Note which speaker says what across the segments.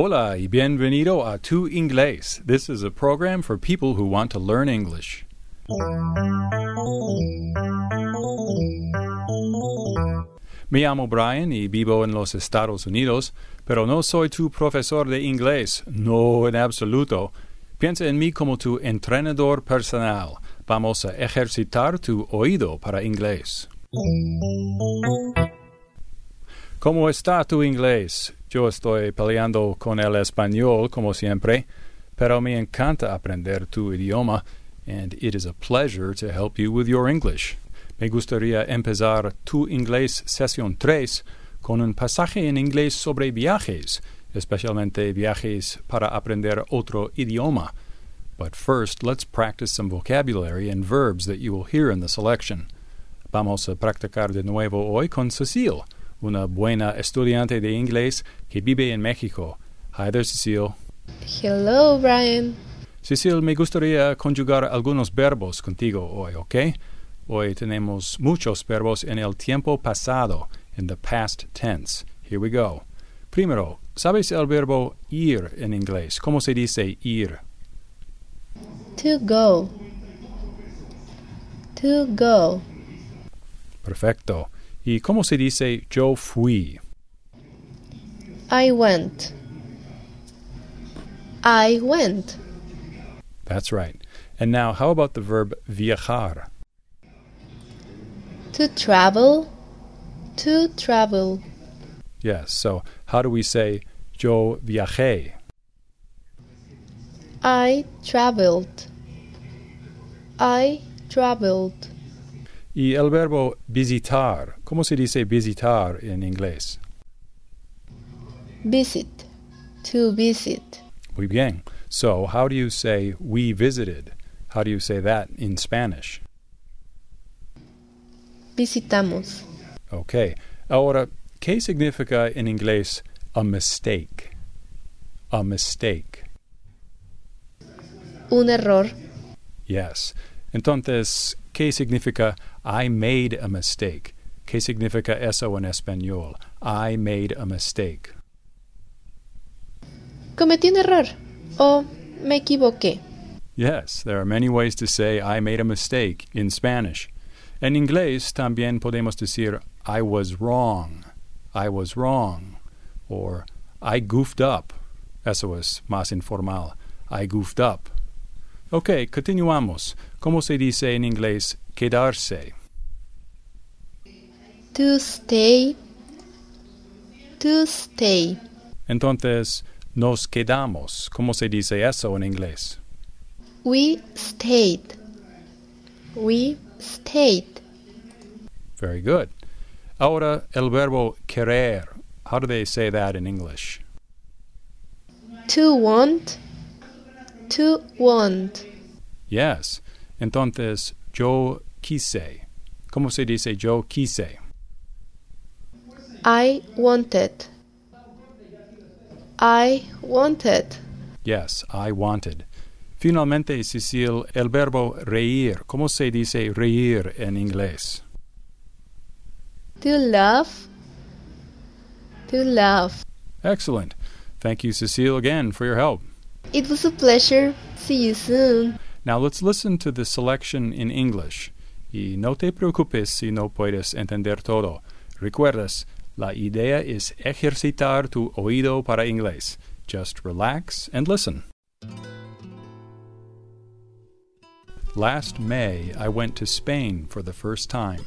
Speaker 1: Hola y bienvenido a Tu Inglés. This is a program for people who want to learn English. Me llamo Brian y vivo en los Estados Unidos, pero no soy tu profesor de inglés, no en absoluto. Piensa en mí como tu entrenador personal. Vamos a ejercitar tu oído para inglés. ¿Cómo está tu inglés? Yo estoy peleando con el español como siempre, pero me encanta aprender tu idioma, and it is a pleasure to help you with your English. Me gustaría empezar tu inglés sesión 3 con un pasaje en inglés sobre viajes, especialmente viajes para aprender otro idioma. But first, let's practice some vocabulary and verbs that you will hear in the selection. Vamos a practicar de nuevo hoy con Cecile una buena estudiante de inglés que vive en México. Hi there, Cecile.
Speaker 2: Hello, Brian.
Speaker 1: Cecile, me gustaría conjugar algunos verbos contigo hoy, ¿ok? Hoy tenemos muchos verbos en el tiempo pasado, in the past tense. Here we go. Primero, ¿sabes el verbo ir en inglés? ¿Cómo se dice ir?
Speaker 2: To go. To go.
Speaker 1: Perfecto. ¿Y cómo se dice yo fui?
Speaker 2: I went. I went.
Speaker 1: That's right. And now, how about the verb viajar?
Speaker 2: To travel. To travel.
Speaker 1: Yes, so how do we say yo viajé?
Speaker 2: I traveled. I traveled.
Speaker 1: Y el verbo visitar, ¿cómo se dice visitar en inglés?
Speaker 2: Visit. To visit.
Speaker 1: Muy bien. So, how do you say we visited? How do you say that in Spanish?
Speaker 2: Visitamos.
Speaker 1: Okay. Ahora, ¿qué significa en inglés a mistake? A mistake.
Speaker 2: Un error.
Speaker 1: Yes. Entonces, ¿qué significa I made a mistake? ¿Qué significa eso en español? I made a mistake.
Speaker 2: Cometí un error. O me equivoqué.
Speaker 1: Yes, there are many ways to say I made a mistake in Spanish. En inglés también podemos decir I was wrong. I was wrong. Or I goofed up. Eso es más informal. I goofed up. Ok, continuamos. ¿Cómo se dice en inglés quedarse?
Speaker 2: To stay. To stay.
Speaker 1: Entonces, nos quedamos. ¿Cómo se dice eso en inglés?
Speaker 2: We stayed. We stayed.
Speaker 1: Very good. Ahora, el verbo querer. How do they say that in English?
Speaker 2: To want. To want.
Speaker 1: Yes. Entonces, yo quise. ¿Cómo se dice yo quise?
Speaker 2: I wanted. I wanted.
Speaker 1: Yes, I wanted. Finalmente, Cecile, el verbo reír. ¿Cómo se dice reír en inglés?
Speaker 2: To laugh. To laugh.
Speaker 1: Excellent. Thank you, Cecile, again for your help.
Speaker 2: It was a pleasure. See you soon.
Speaker 1: Now let's listen to the selection in English. Y no te preocupes si no puedes entender todo. Recuerdas, la idea es ejercitar tu oído para inglés. Just relax and listen. Last May, I went to Spain for the first time.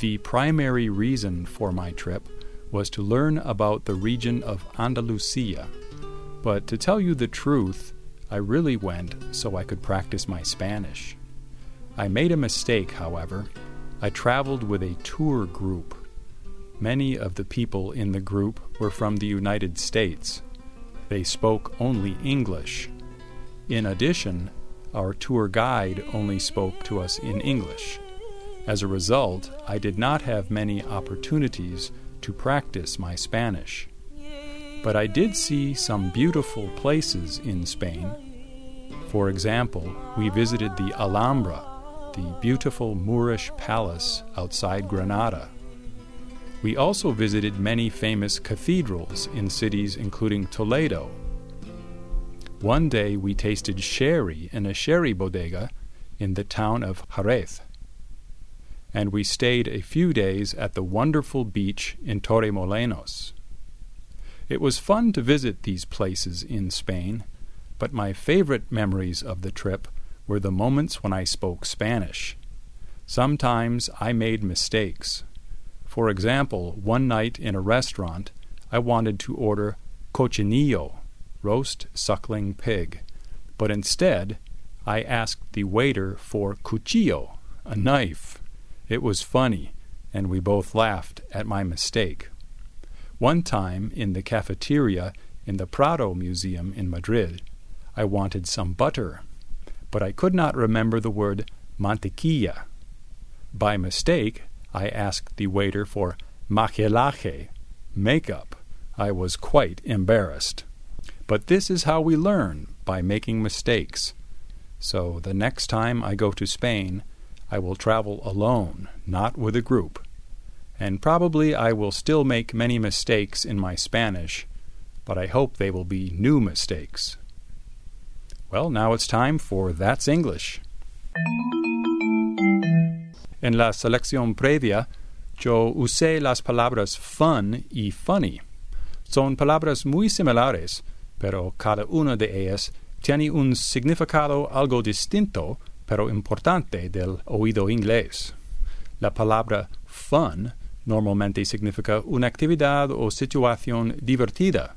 Speaker 1: The primary reason for my trip was to learn about the region of Andalusia. But to tell you the truth, I really went so I could practice my Spanish. I made a mistake, however. I traveled with a tour group. Many of the people in the group were from the United States. They spoke only English. In addition, our tour guide only spoke to us in English. As a result, I did not have many opportunities to practice my Spanish. But I did see some beautiful places in Spain. For example, we visited the Alhambra, the beautiful Moorish palace outside Granada. We also visited many famous cathedrals in cities including Toledo. One day we tasted sherry in a sherry bodega in the town of Jerez. And we stayed a few days at the wonderful beach in Torremolinos. It was fun to visit these places in Spain, but my favorite memories of the trip were the moments when I spoke Spanish. Sometimes I made mistakes. For example, one night in a restaurant, I wanted to order cochinillo, roast suckling pig, but instead I asked the waiter for cuchillo, a knife. It was funny, and we both laughed at my mistake. One time in the cafeteria in the Prado Museum in Madrid, I wanted some butter, but I could not remember the word mantequilla. By mistake, I asked the waiter for maquillaje, makeup. I was quite embarrassed. But this is how we learn, by making mistakes. So the next time I go to Spain, I will travel alone, not with a group. And probably I will still make many mistakes in my Spanish, but I hope they will be new mistakes. Well, now it's time for That's English. En la selección previa, yo usé las palabras fun y funny. Son palabras muy similares, pero cada una de ellas tiene un significado algo distinto, pero importante del oído inglés. La palabra fun normalmente significa una actividad o situación divertida.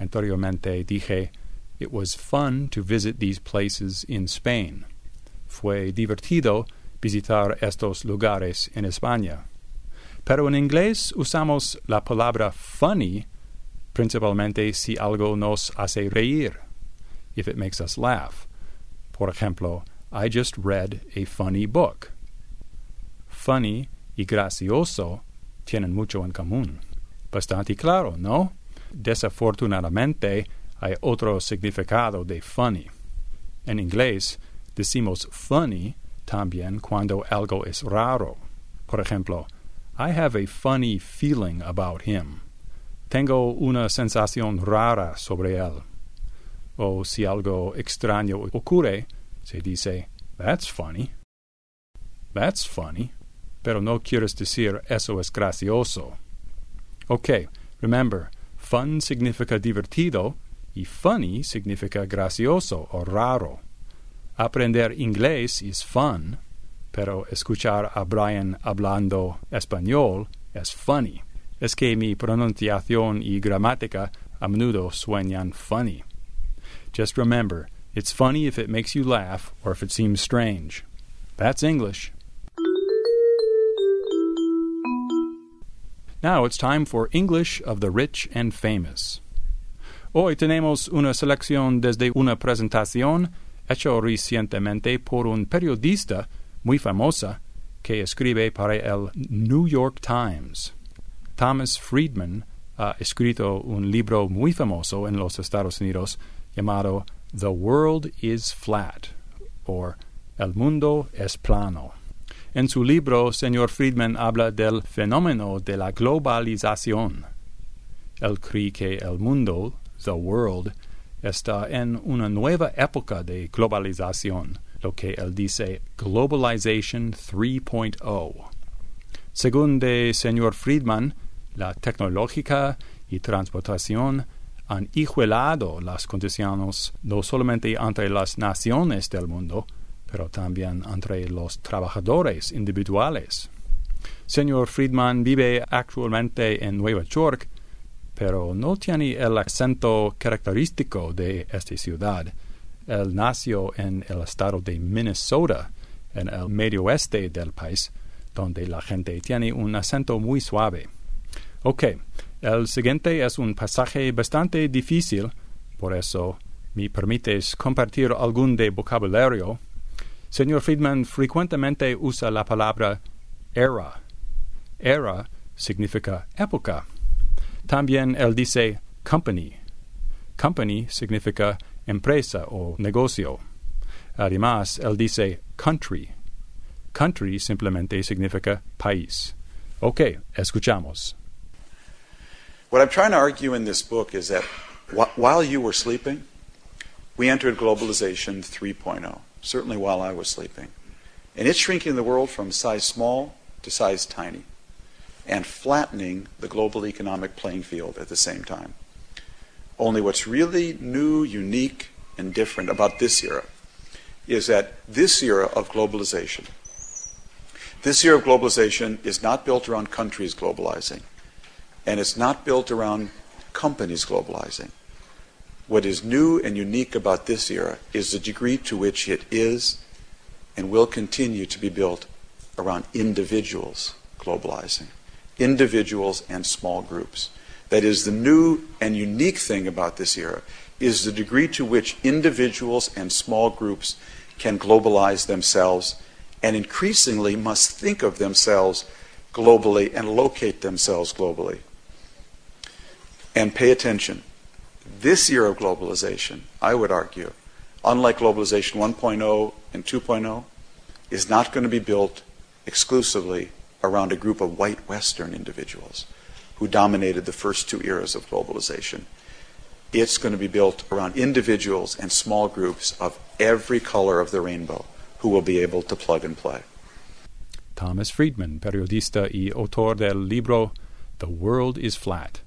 Speaker 1: Anteriormente dije, it was fun to visit these places in Spain. Fue divertido visitar estos lugares en España. Pero en inglés usamos la palabra funny principalmente si algo nos hace reír, if it makes us laugh. Por ejemplo, I just read a funny book. Funny y gracioso tienen mucho en común. Bastante claro, ¿no? Desafortunadamente, hay otro significado de funny. En inglés, decimos funny también cuando algo es raro. Por ejemplo, I have a funny feeling about him. Tengo una sensación rara sobre él. O si algo extraño ocurre, se dice, That's funny. That's funny. Pero no quieres decir eso es gracioso. Ok, remember, fun significa divertido y funny significa gracioso o raro. Aprender inglés es fun, pero escuchar a Brian hablando español es funny. Es que mi pronunciación y gramática a menudo suenan funny. Just remember, it's funny if it makes you laugh or if it seems strange. That's English. Now it's time for English of the Rich and Famous. Hoy tenemos una selección desde una presentación hecho recientemente por un periodista muy famosa que escribe para el New York Times. Thomas Friedman ha escrito un libro muy famoso en los Estados Unidos llamado The World is Flat o El Mundo es Plano. En su libro, señor Friedman habla del fenómeno de la globalización. Él cree que el mundo, the world, está en una nueva época de globalización, lo que él dice Globalization 3.0. Según de señor Friedman, la tecnológica y transportación han igualado las condiciones no solamente entre las naciones del mundo, pero también entre los trabajadores individuales. Señor Friedman vive actualmente en Nueva York pero no tiene el acento característico de esta ciudad. Él nació en el estado de Minnesota, en el medio oeste del país, donde la gente tiene un acento muy suave. Ok, el siguiente es un pasaje bastante difícil, por eso me permites compartir algún de vocabulario. Señor Friedman frecuentemente usa la palabra era. Era significa época. También él dice company. Company significa empresa o negocio. Además, él dice country. Country simplemente significa país. Ok, escuchamos.
Speaker 3: What I'm trying to argue in this book is that wh- while you were sleeping, we entered globalization 3.0, certainly while I was sleeping. And it's shrinking the world from size small to size tiny and flattening the global economic playing field at the same time. Only what's really new, unique, and different about this era is that this era of globalization, this era of globalization is not built around countries globalizing, and it's not built around companies globalizing. What is new and unique about this era is the degree to which it is and will continue to be built around individuals globalizing, individuals and small groups. That is, the new and unique thing about this era is the degree to which individuals and small groups can globalize themselves and increasingly must think of themselves globally and locate themselves globally. And pay attention. This year of globalization, I would argue, unlike globalization 1.0 and 2.0, is not going to be built exclusively around a group of white Western individuals who dominated the first two eras of globalization. It's going to be built around individuals and small groups of every color of the rainbow who will be able to plug and play.
Speaker 1: Thomas Friedman, periodista y autor del libro The World is Flat.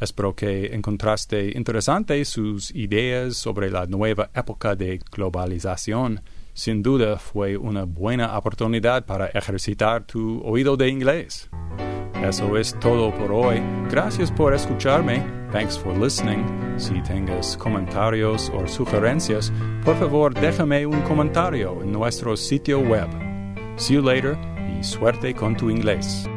Speaker 1: Espero que encontraste interesante sus ideas sobre la nueva época de globalización. Sin duda fue una buena oportunidad para ejercitar tu oído de inglés. Eso es todo por hoy. Gracias por escucharme. Thanks for listening. Si tengas comentarios o sugerencias, por favor déjame un comentario en nuestro sitio web. See you later y suerte con tu inglés.